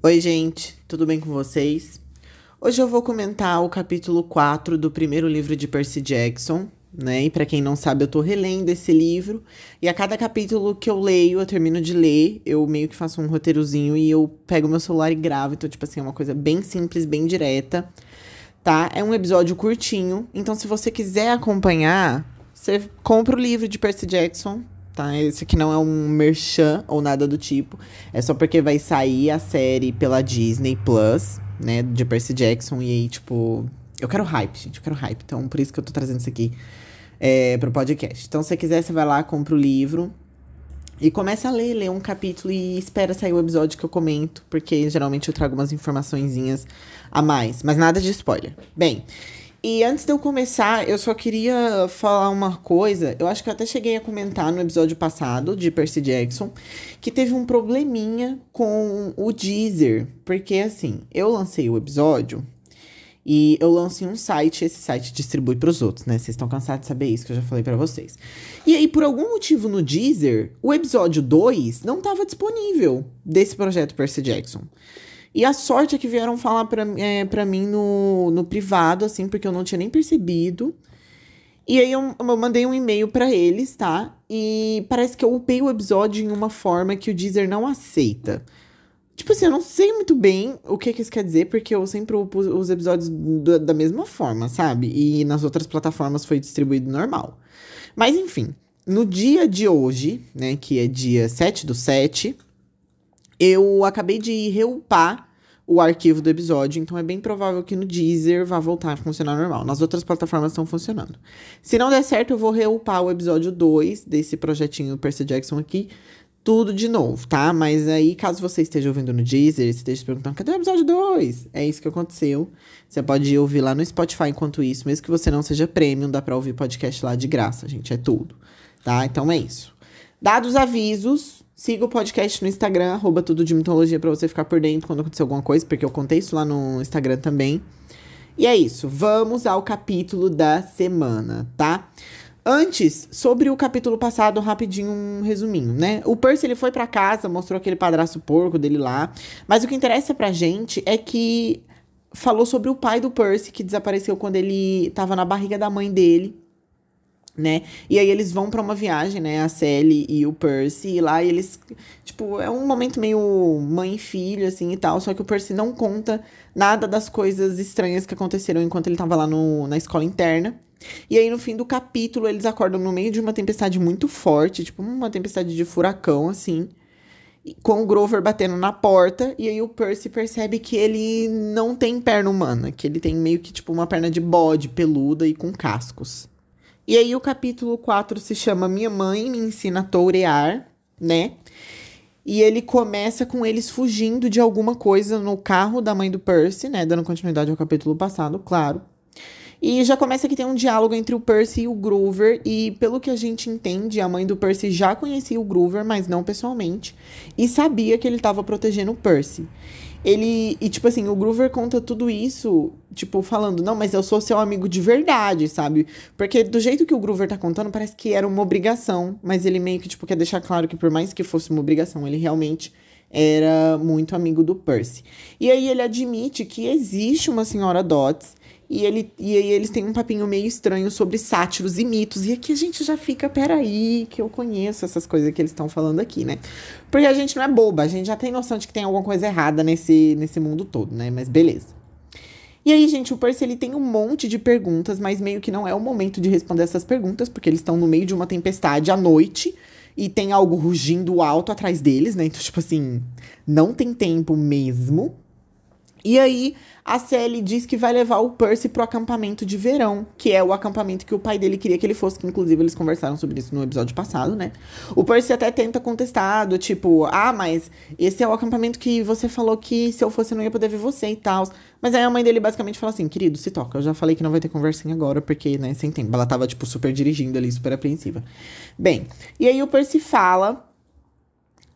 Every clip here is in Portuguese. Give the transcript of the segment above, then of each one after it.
Oi, gente, tudo bem com vocês? Hoje eu vou comentar o capítulo 4 do primeiro livro de Percy Jackson, né? E para quem não sabe, eu tô relendo esse livro, e a cada capítulo que eu leio, eu termino de ler, eu meio que faço um roteirozinho e eu pego meu celular e gravo, então tipo assim, é uma coisa bem simples, bem direta, tá? É um episódio curtinho, então se você quiser acompanhar, você compra o livro de Percy Jackson, tá? Esse aqui não é um merchan ou nada do tipo. É só porque vai sair a série pela Disney Plus, né? De Percy Jackson. E aí, tipo. Eu quero hype, gente. Eu quero hype. Então, por isso que eu tô trazendo isso aqui é, pro podcast. Então, se você quiser, você vai lá, compra o livro. E começa a ler, lê um capítulo e espera sair o episódio que eu comento, porque geralmente eu trago umas informaçõezinhas a mais, mas nada de spoiler. Bem, e antes de eu começar, eu só queria falar uma coisa. Eu acho que eu até cheguei a comentar no episódio passado de Percy Jackson que teve um probleminha com o Deezer. Porque assim, eu lancei o episódio e eu lancei um site, esse site distribui para os outros, né? Vocês estão cansados de saber isso que eu já falei para vocês. E aí, por algum motivo no Deezer, o episódio 2 não estava disponível desse projeto Percy Jackson. E a sorte é que vieram falar pra, é, mim no, no privado, assim, porque eu não tinha nem percebido. E aí eu, eu mandei um e-mail para eles, tá? E parece que eu upei o episódio em uma forma que o Deezer não aceita. Tipo assim, eu não sei muito bem o que, que isso quer dizer, porque eu sempre upo os episódios do, da mesma forma, sabe? E nas outras plataformas foi distribuído normal. Mas enfim, no dia de hoje, né, que é dia 7 do 7, eu acabei de reupar o arquivo do episódio, então é bem provável que no Deezer vá voltar a funcionar normal. Nas outras plataformas estão funcionando. Se não der certo, eu vou reupar o episódio 2 desse projetinho Percy Jackson aqui, tudo de novo, tá? Mas aí, caso você esteja ouvindo no Deezer esteja se perguntando, cadê o episódio 2? É isso que aconteceu. Você pode ouvir lá no Spotify enquanto isso, mesmo que você não seja premium, dá pra ouvir podcast lá de graça, gente, é tudo, tá? Então é isso. Dados avisos, Siga o podcast no Instagram, arroba tudo de mitologia, pra você ficar por dentro quando acontecer alguma coisa, porque eu contei isso lá no Instagram também. E é isso, vamos ao capítulo da semana, tá? Antes, sobre o capítulo passado, rapidinho um resuminho, né? O Percy ele foi para casa, mostrou aquele padraço porco dele lá, mas o que interessa pra gente é que falou sobre o pai do Percy que desapareceu quando ele tava na barriga da mãe dele né? E aí eles vão para uma viagem, né? A Sally e o Percy, e lá eles, tipo, é um momento meio mãe e filho, assim, e tal, só que o Percy não conta nada das coisas estranhas que aconteceram enquanto ele tava lá no, na escola interna. E aí, no fim do capítulo, eles acordam no meio de uma tempestade muito forte, tipo, uma tempestade de furacão, assim, com o Grover batendo na porta, e aí o Percy percebe que ele não tem perna humana, que ele tem meio que, tipo, uma perna de bode peluda e com cascos. E aí o capítulo 4 se chama Minha Mãe Me Ensina a Tourear, né? E ele começa com eles fugindo de alguma coisa no carro da mãe do Percy, né? Dando continuidade ao capítulo passado, claro. E já começa que tem um diálogo entre o Percy e o Groover. E pelo que a gente entende, a mãe do Percy já conhecia o Groover, mas não pessoalmente. E sabia que ele estava protegendo o Percy. Ele. E, tipo assim, o Groover conta tudo isso, tipo, falando, não, mas eu sou seu amigo de verdade, sabe? Porque do jeito que o Groover tá contando, parece que era uma obrigação. Mas ele meio que, tipo, quer deixar claro que por mais que fosse uma obrigação, ele realmente era muito amigo do Percy. E aí ele admite que existe uma senhora Dots e, ele, e aí eles têm um papinho meio estranho sobre sátiros e mitos. E aqui a gente já fica, peraí, que eu conheço essas coisas que eles estão falando aqui, né? Porque a gente não é boba, a gente já tem noção de que tem alguma coisa errada nesse, nesse mundo todo, né? Mas beleza. E aí, gente, o Percy ele tem um monte de perguntas, mas meio que não é o momento de responder essas perguntas, porque eles estão no meio de uma tempestade à noite e tem algo rugindo alto atrás deles, né? Então, tipo assim, não tem tempo mesmo. E aí, a Sally diz que vai levar o Percy pro acampamento de verão, que é o acampamento que o pai dele queria que ele fosse, que inclusive eles conversaram sobre isso no episódio passado, né? O Percy até tenta contestar, do tipo, ah, mas esse é o acampamento que você falou que se eu fosse eu não ia poder ver você e tal. Mas aí a mãe dele basicamente fala assim, querido, se toca, eu já falei que não vai ter conversinha agora, porque, né, sem tempo. Ela tava, tipo, super dirigindo ali, super apreensiva. Bem, e aí o Percy fala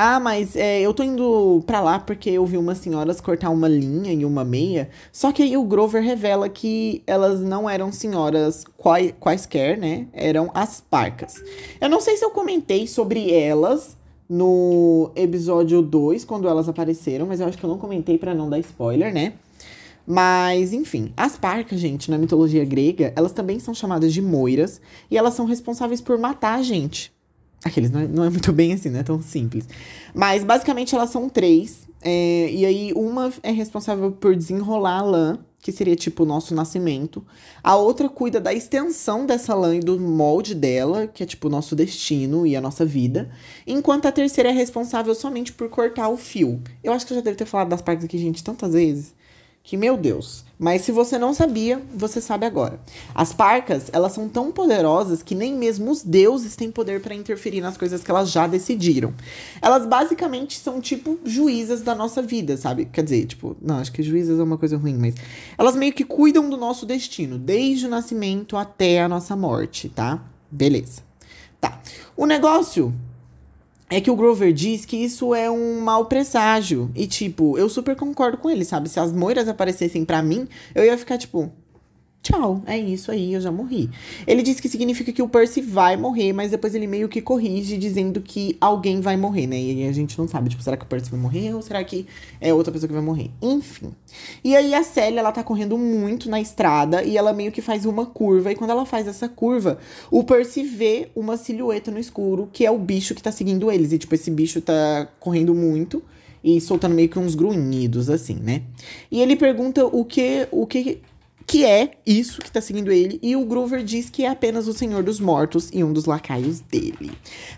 ah, mas é, eu tô indo pra lá porque eu vi umas senhoras cortar uma linha e uma meia. Só que aí o Grover revela que elas não eram senhoras quaisquer, né? Eram as parcas. Eu não sei se eu comentei sobre elas no episódio 2, quando elas apareceram, mas eu acho que eu não comentei para não dar spoiler, né? Mas, enfim, as parcas, gente, na mitologia grega, elas também são chamadas de moiras e elas são responsáveis por matar a gente. Aqueles não é, não é muito bem assim, não é tão simples. Mas basicamente elas são três. É, e aí, uma é responsável por desenrolar a lã, que seria tipo o nosso nascimento. A outra cuida da extensão dessa lã e do molde dela, que é tipo o nosso destino e a nossa vida. Enquanto a terceira é responsável somente por cortar o fio. Eu acho que eu já devo ter falado das partes aqui, gente, tantas vezes que, meu Deus. Mas se você não sabia, você sabe agora. As parcas, elas são tão poderosas que nem mesmo os deuses têm poder para interferir nas coisas que elas já decidiram. Elas basicamente são tipo juízas da nossa vida, sabe? Quer dizer, tipo, não, acho que juízas é uma coisa ruim, mas elas meio que cuidam do nosso destino, desde o nascimento até a nossa morte, tá? Beleza. Tá. O negócio é que o Grover diz que isso é um mau presságio. E, tipo, eu super concordo com ele, sabe? Se as moiras aparecessem para mim, eu ia ficar, tipo, tchau, é isso aí, eu já morri. Ele diz que significa que o Percy vai morrer, mas depois ele meio que corrige dizendo que alguém vai morrer, né? E a gente não sabe, tipo, será que o Percy vai morrer ou será que é outra pessoa que vai morrer? Enfim. E aí a Célia, ela tá correndo muito na estrada e ela meio que faz uma curva, e quando ela faz essa curva, o Percy vê uma silhueta no escuro, que é o bicho que tá seguindo eles. E, tipo, esse bicho tá correndo muito e soltando meio que uns grunhidos, assim, né? E ele pergunta o que, o que que é isso que tá seguindo ele, e o Groover diz que é apenas o Senhor dos Mortos e um dos lacaios dele.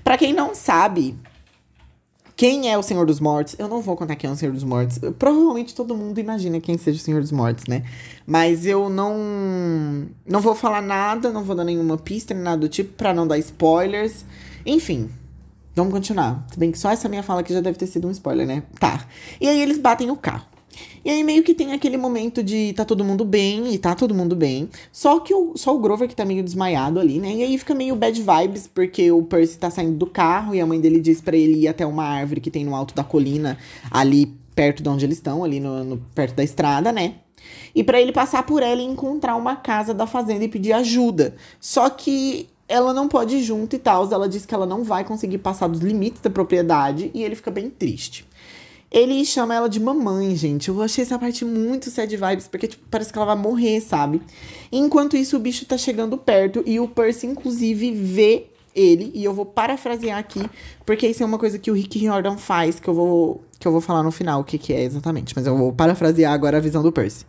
Para quem não sabe, quem é o Senhor dos Mortos? Eu não vou contar quem é o Senhor dos Mortos. Provavelmente todo mundo imagina quem seja o Senhor dos Mortos, né? Mas eu não não vou falar nada, não vou dar nenhuma pista nem nada do tipo para não dar spoilers. Enfim, vamos continuar. Se bem que só essa minha fala aqui já deve ter sido um spoiler, né? Tá. E aí eles batem o carro. E aí meio que tem aquele momento de tá todo mundo bem, e tá todo mundo bem. Só que o, só o Grover que tá meio desmaiado ali, né? E aí fica meio bad vibes, porque o Percy tá saindo do carro e a mãe dele diz para ele ir até uma árvore que tem no alto da colina, ali perto de onde eles estão, ali no, no perto da estrada, né? E para ele passar por ela e encontrar uma casa da fazenda e pedir ajuda. Só que ela não pode ir junto e tal. Ela diz que ela não vai conseguir passar dos limites da propriedade e ele fica bem triste. Ele chama ela de mamãe, gente. Eu achei essa parte muito sad vibes, porque tipo, parece que ela vai morrer, sabe? Enquanto isso, o bicho tá chegando perto e o Percy, inclusive, vê ele. E eu vou parafrasear aqui, porque isso é uma coisa que o Rick Riordan faz, que eu vou, que eu vou falar no final o que, que é exatamente. Mas eu vou parafrasear agora a visão do Percy.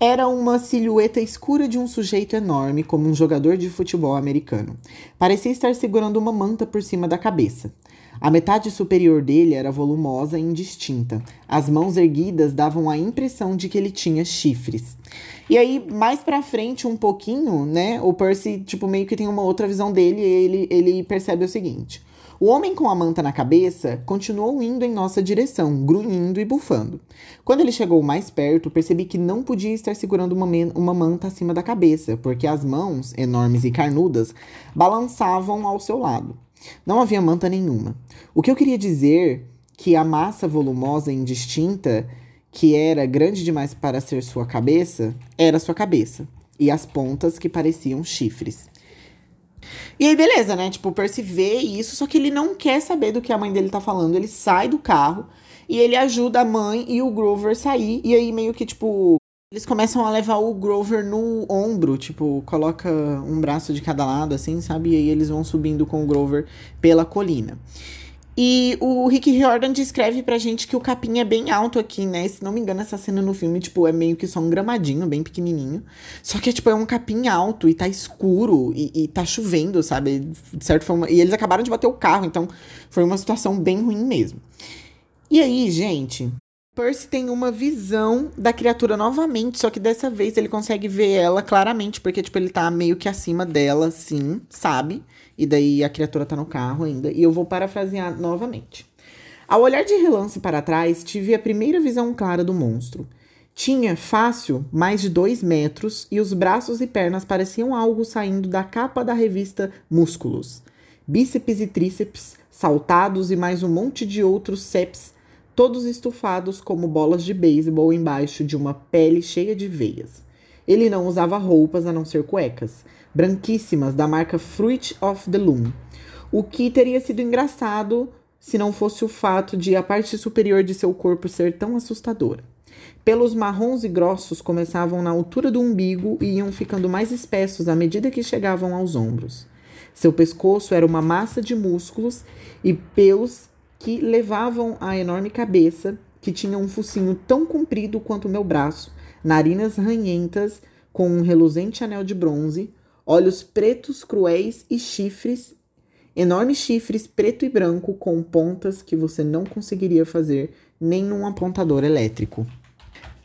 Era uma silhueta escura de um sujeito enorme, como um jogador de futebol americano. Parecia estar segurando uma manta por cima da cabeça. A metade superior dele era volumosa e indistinta. As mãos erguidas davam a impressão de que ele tinha chifres. E aí, mais pra frente, um pouquinho, né? O Percy, tipo, meio que tem uma outra visão dele e ele, ele percebe o seguinte. O homem com a manta na cabeça continuou indo em nossa direção, grunhindo e bufando. Quando ele chegou mais perto, percebi que não podia estar segurando uma, uma manta acima da cabeça, porque as mãos, enormes e carnudas, balançavam ao seu lado. Não havia manta nenhuma. O que eu queria dizer que a massa volumosa e indistinta, que era grande demais para ser sua cabeça, era sua cabeça. E as pontas que pareciam chifres. E aí, beleza, né? Tipo, o Percy vê isso, só que ele não quer saber do que a mãe dele tá falando. Ele sai do carro e ele ajuda a mãe e o Grover sair. E aí, meio que, tipo, eles começam a levar o Grover no ombro, tipo, coloca um braço de cada lado, assim, sabe? E aí eles vão subindo com o Grover pela colina. E o Rick Riordan descreve pra gente que o capim é bem alto aqui, né? Se não me engano, essa cena no filme, tipo, é meio que só um gramadinho, bem pequenininho. Só que, tipo, é um capim alto e tá escuro e, e tá chovendo, sabe? De certa forma. E eles acabaram de bater o carro, então foi uma situação bem ruim mesmo. E aí, gente, Percy tem uma visão da criatura novamente, só que dessa vez ele consegue ver ela claramente, porque, tipo, ele tá meio que acima dela, sim, sabe? E daí a criatura tá no carro ainda. E eu vou parafrasear novamente. Ao olhar de relance para trás, tive a primeira visão clara do monstro. Tinha, fácil, mais de dois metros e os braços e pernas pareciam algo saindo da capa da revista Músculos. Bíceps e tríceps saltados e mais um monte de outros seps todos estufados como bolas de beisebol embaixo de uma pele cheia de veias. Ele não usava roupas a não ser cuecas, branquíssimas da marca Fruit of the Loom. o que teria sido engraçado se não fosse o fato de a parte superior de seu corpo ser tão assustadora. Pelos marrons e grossos começavam na altura do umbigo e iam ficando mais espessos à medida que chegavam aos ombros. Seu pescoço era uma massa de músculos e pelos que levavam à enorme cabeça, que tinha um focinho tão comprido quanto meu braço, narinas ranhentas com um reluzente anel de bronze, olhos pretos cruéis e chifres, enormes chifres preto e branco com pontas que você não conseguiria fazer nem num apontador elétrico.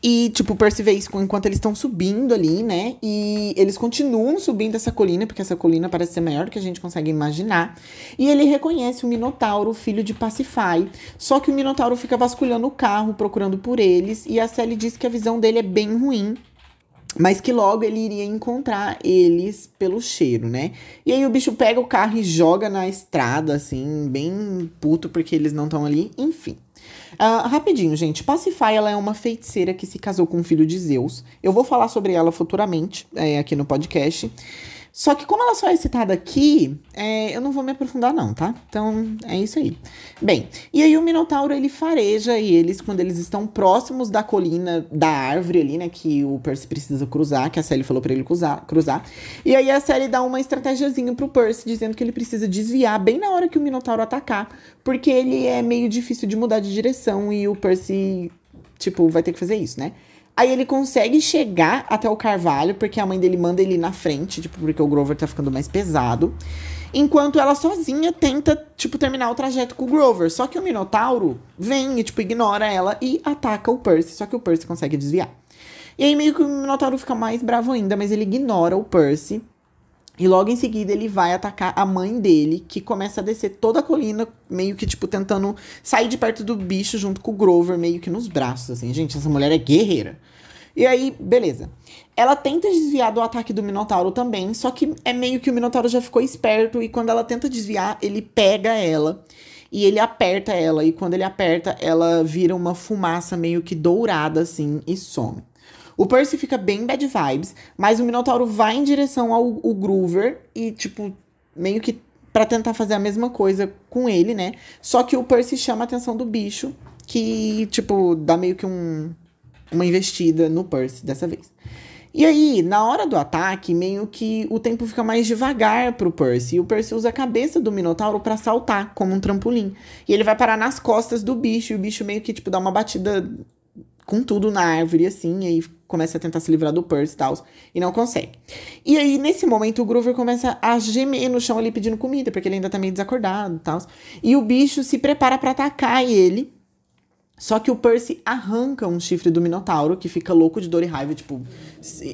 E, tipo, vê isso enquanto eles estão subindo ali, né? E eles continuam subindo essa colina, porque essa colina parece ser maior do que a gente consegue imaginar. E ele reconhece o Minotauro, filho de Pacify. Só que o Minotauro fica vasculhando o carro, procurando por eles. E a Sally diz que a visão dele é bem ruim. Mas que logo ele iria encontrar eles pelo cheiro, né? E aí o bicho pega o carro e joga na estrada, assim, bem puto, porque eles não estão ali. Enfim. Uh, rapidinho, gente. Pacify ela é uma feiticeira que se casou com um filho de Zeus. Eu vou falar sobre ela futuramente é, aqui no podcast. Só que como ela só é citada aqui, é, eu não vou me aprofundar não, tá? Então, é isso aí. Bem, e aí o Minotauro, ele fareja eles quando eles estão próximos da colina, da árvore ali, né? Que o Percy precisa cruzar, que a Sally falou para ele cruzar, cruzar. E aí a Sally dá uma estratégiazinha pro Percy, dizendo que ele precisa desviar bem na hora que o Minotauro atacar. Porque ele é meio difícil de mudar de direção e o Percy, tipo, vai ter que fazer isso, né? Aí ele consegue chegar até o Carvalho, porque a mãe dele manda ele na frente, tipo, porque o Grover tá ficando mais pesado. Enquanto ela sozinha tenta, tipo, terminar o trajeto com o Grover. Só que o Minotauro vem e, tipo, ignora ela e ataca o Percy. Só que o Percy consegue desviar. E aí meio que o Minotauro fica mais bravo ainda, mas ele ignora o Percy. E logo em seguida ele vai atacar a mãe dele, que começa a descer toda a colina, meio que, tipo, tentando sair de perto do bicho junto com o Grover, meio que nos braços, assim. Gente, essa mulher é guerreira. E aí, beleza. Ela tenta desviar do ataque do Minotauro também, só que é meio que o Minotauro já ficou esperto e quando ela tenta desviar, ele pega ela e ele aperta ela. E quando ele aperta, ela vira uma fumaça meio que dourada, assim, e some. O Percy fica bem bad vibes, mas o Minotauro vai em direção ao, ao Groover e, tipo, meio que para tentar fazer a mesma coisa com ele, né? Só que o Percy chama a atenção do bicho, que, tipo, dá meio que um, uma investida no Percy dessa vez. E aí, na hora do ataque, meio que o tempo fica mais devagar pro Percy. E o Percy usa a cabeça do Minotauro para saltar, como um trampolim. E ele vai parar nas costas do bicho, e o bicho meio que, tipo, dá uma batida com tudo na árvore, assim, e aí começa a tentar se livrar do Percy e tal, e não consegue. E aí, nesse momento, o Groover começa a gemer no chão ali pedindo comida, porque ele ainda tá meio desacordado e tal. E o bicho se prepara para atacar ele. Só que o Percy arranca um chifre do Minotauro, que fica louco de dor e raiva, tipo,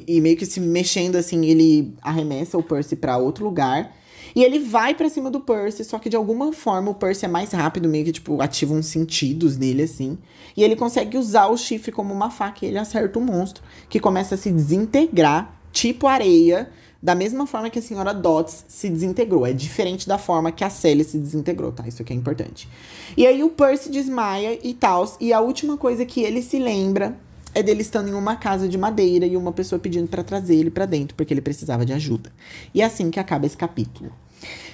e meio que se mexendo assim, ele arremessa o Percy para outro lugar. E ele vai para cima do Percy, só que de alguma forma o Percy é mais rápido, meio que, tipo, ativa uns sentidos nele, assim. E ele consegue usar o chifre como uma faca e ele acerta o monstro, que começa a se desintegrar, tipo areia, da mesma forma que a senhora Dots se desintegrou. É diferente da forma que a Sally se desintegrou, tá? Isso aqui é importante. E aí o Percy desmaia e tal. E a última coisa que ele se lembra é dele estando em uma casa de madeira e uma pessoa pedindo para trazer ele para dentro porque ele precisava de ajuda. E é assim que acaba esse capítulo.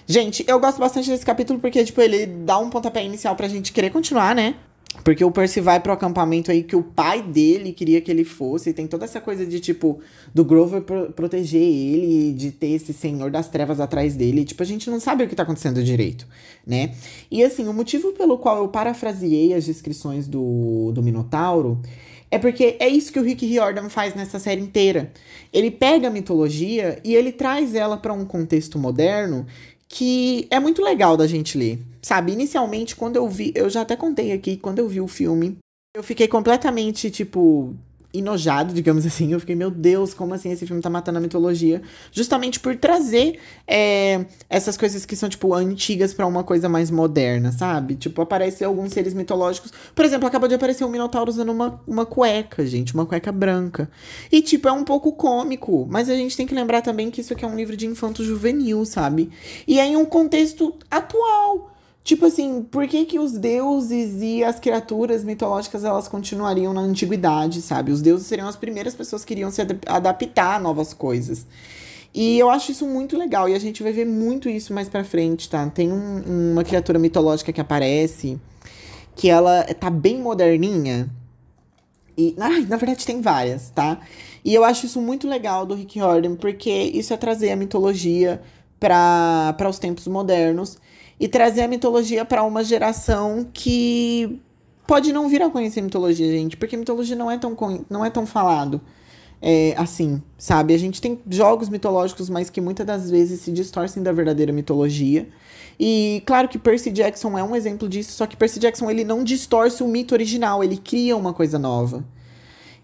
Gente, eu gosto bastante desse capítulo porque, tipo, ele dá um pontapé inicial pra gente querer continuar, né? Porque o Percy vai pro acampamento aí que o pai dele queria que ele fosse. E tem toda essa coisa de, tipo, do Grover pro proteger ele, de ter esse senhor das trevas atrás dele. tipo, a gente não sabe o que tá acontecendo direito, né? E assim, o motivo pelo qual eu parafraseei as descrições do, do Minotauro é porque é isso que o Rick Riordan faz nessa série inteira. Ele pega a mitologia e ele traz ela para um contexto moderno que é muito legal da gente ler. Sabe, inicialmente, quando eu vi, eu já até contei aqui, quando eu vi o filme, eu fiquei completamente, tipo, enojado, digamos assim. Eu fiquei, meu Deus, como assim esse filme tá matando a mitologia? Justamente por trazer é, essas coisas que são, tipo, antigas para uma coisa mais moderna, sabe? Tipo, aparecer alguns seres mitológicos. Por exemplo, acabou de aparecer um Minotauro usando uma, uma cueca, gente, uma cueca branca. E, tipo, é um pouco cômico, mas a gente tem que lembrar também que isso aqui é um livro de infanto juvenil, sabe? E é em um contexto atual. Tipo assim, por que que os deuses e as criaturas mitológicas elas continuariam na antiguidade, sabe? Os deuses seriam as primeiras pessoas que iriam se adaptar a novas coisas. E eu acho isso muito legal. E a gente vai ver muito isso mais pra frente, tá? Tem um, uma criatura mitológica que aparece, que ela tá bem moderninha. E, na verdade, tem várias, tá? E eu acho isso muito legal do Rick Riordan, porque isso é trazer a mitologia para os tempos modernos e trazer a mitologia para uma geração que pode não vir a conhecer mitologia, gente, porque mitologia não é tão, não é tão falado é, assim, sabe? A gente tem jogos mitológicos, mas que muitas das vezes se distorcem da verdadeira mitologia. E claro que Percy Jackson é um exemplo disso, só que Percy Jackson ele não distorce o mito original, ele cria uma coisa nova.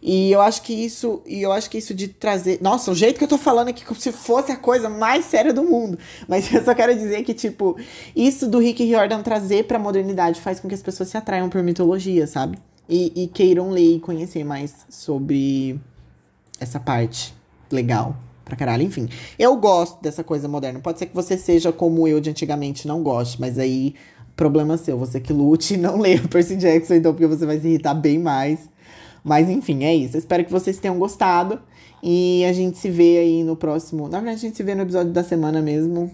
E eu acho que isso, e eu acho que isso de trazer, nossa, o jeito que eu tô falando aqui como se fosse a coisa mais séria do mundo, mas eu só quero dizer que tipo, isso do Rick Riordan trazer para a modernidade faz com que as pessoas se atraiam por mitologia, sabe? E, e queiram ler e conhecer mais sobre essa parte legal pra caralho. Enfim, eu gosto dessa coisa moderna. Pode ser que você seja como eu de antigamente, não goste, mas aí, problema seu. Você que lute e não leia Percy Jackson, então, porque você vai se irritar bem mais. Mas enfim, é isso. Espero que vocês tenham gostado. E a gente se vê aí no próximo. Na verdade, a gente se vê no episódio da semana mesmo.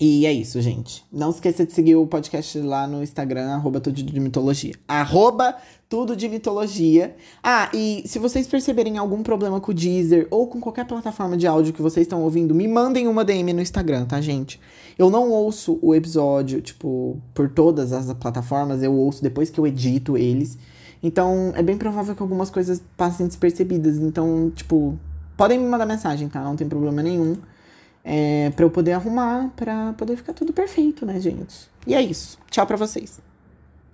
E é isso, gente. Não esqueça de seguir o podcast lá no Instagram, arroba tudo de mitologia. Arroba tudo de mitologia. Ah, e se vocês perceberem algum problema com o Deezer ou com qualquer plataforma de áudio que vocês estão ouvindo, me mandem uma DM no Instagram, tá, gente? Eu não ouço o episódio, tipo, por todas as plataformas, eu ouço depois que eu edito eles. Então, é bem provável que algumas coisas passem despercebidas. Então, tipo, podem me mandar mensagem, tá? Não tem problema nenhum. É, pra eu poder arrumar, pra poder ficar tudo perfeito, né, gente? E é isso. Tchau pra vocês.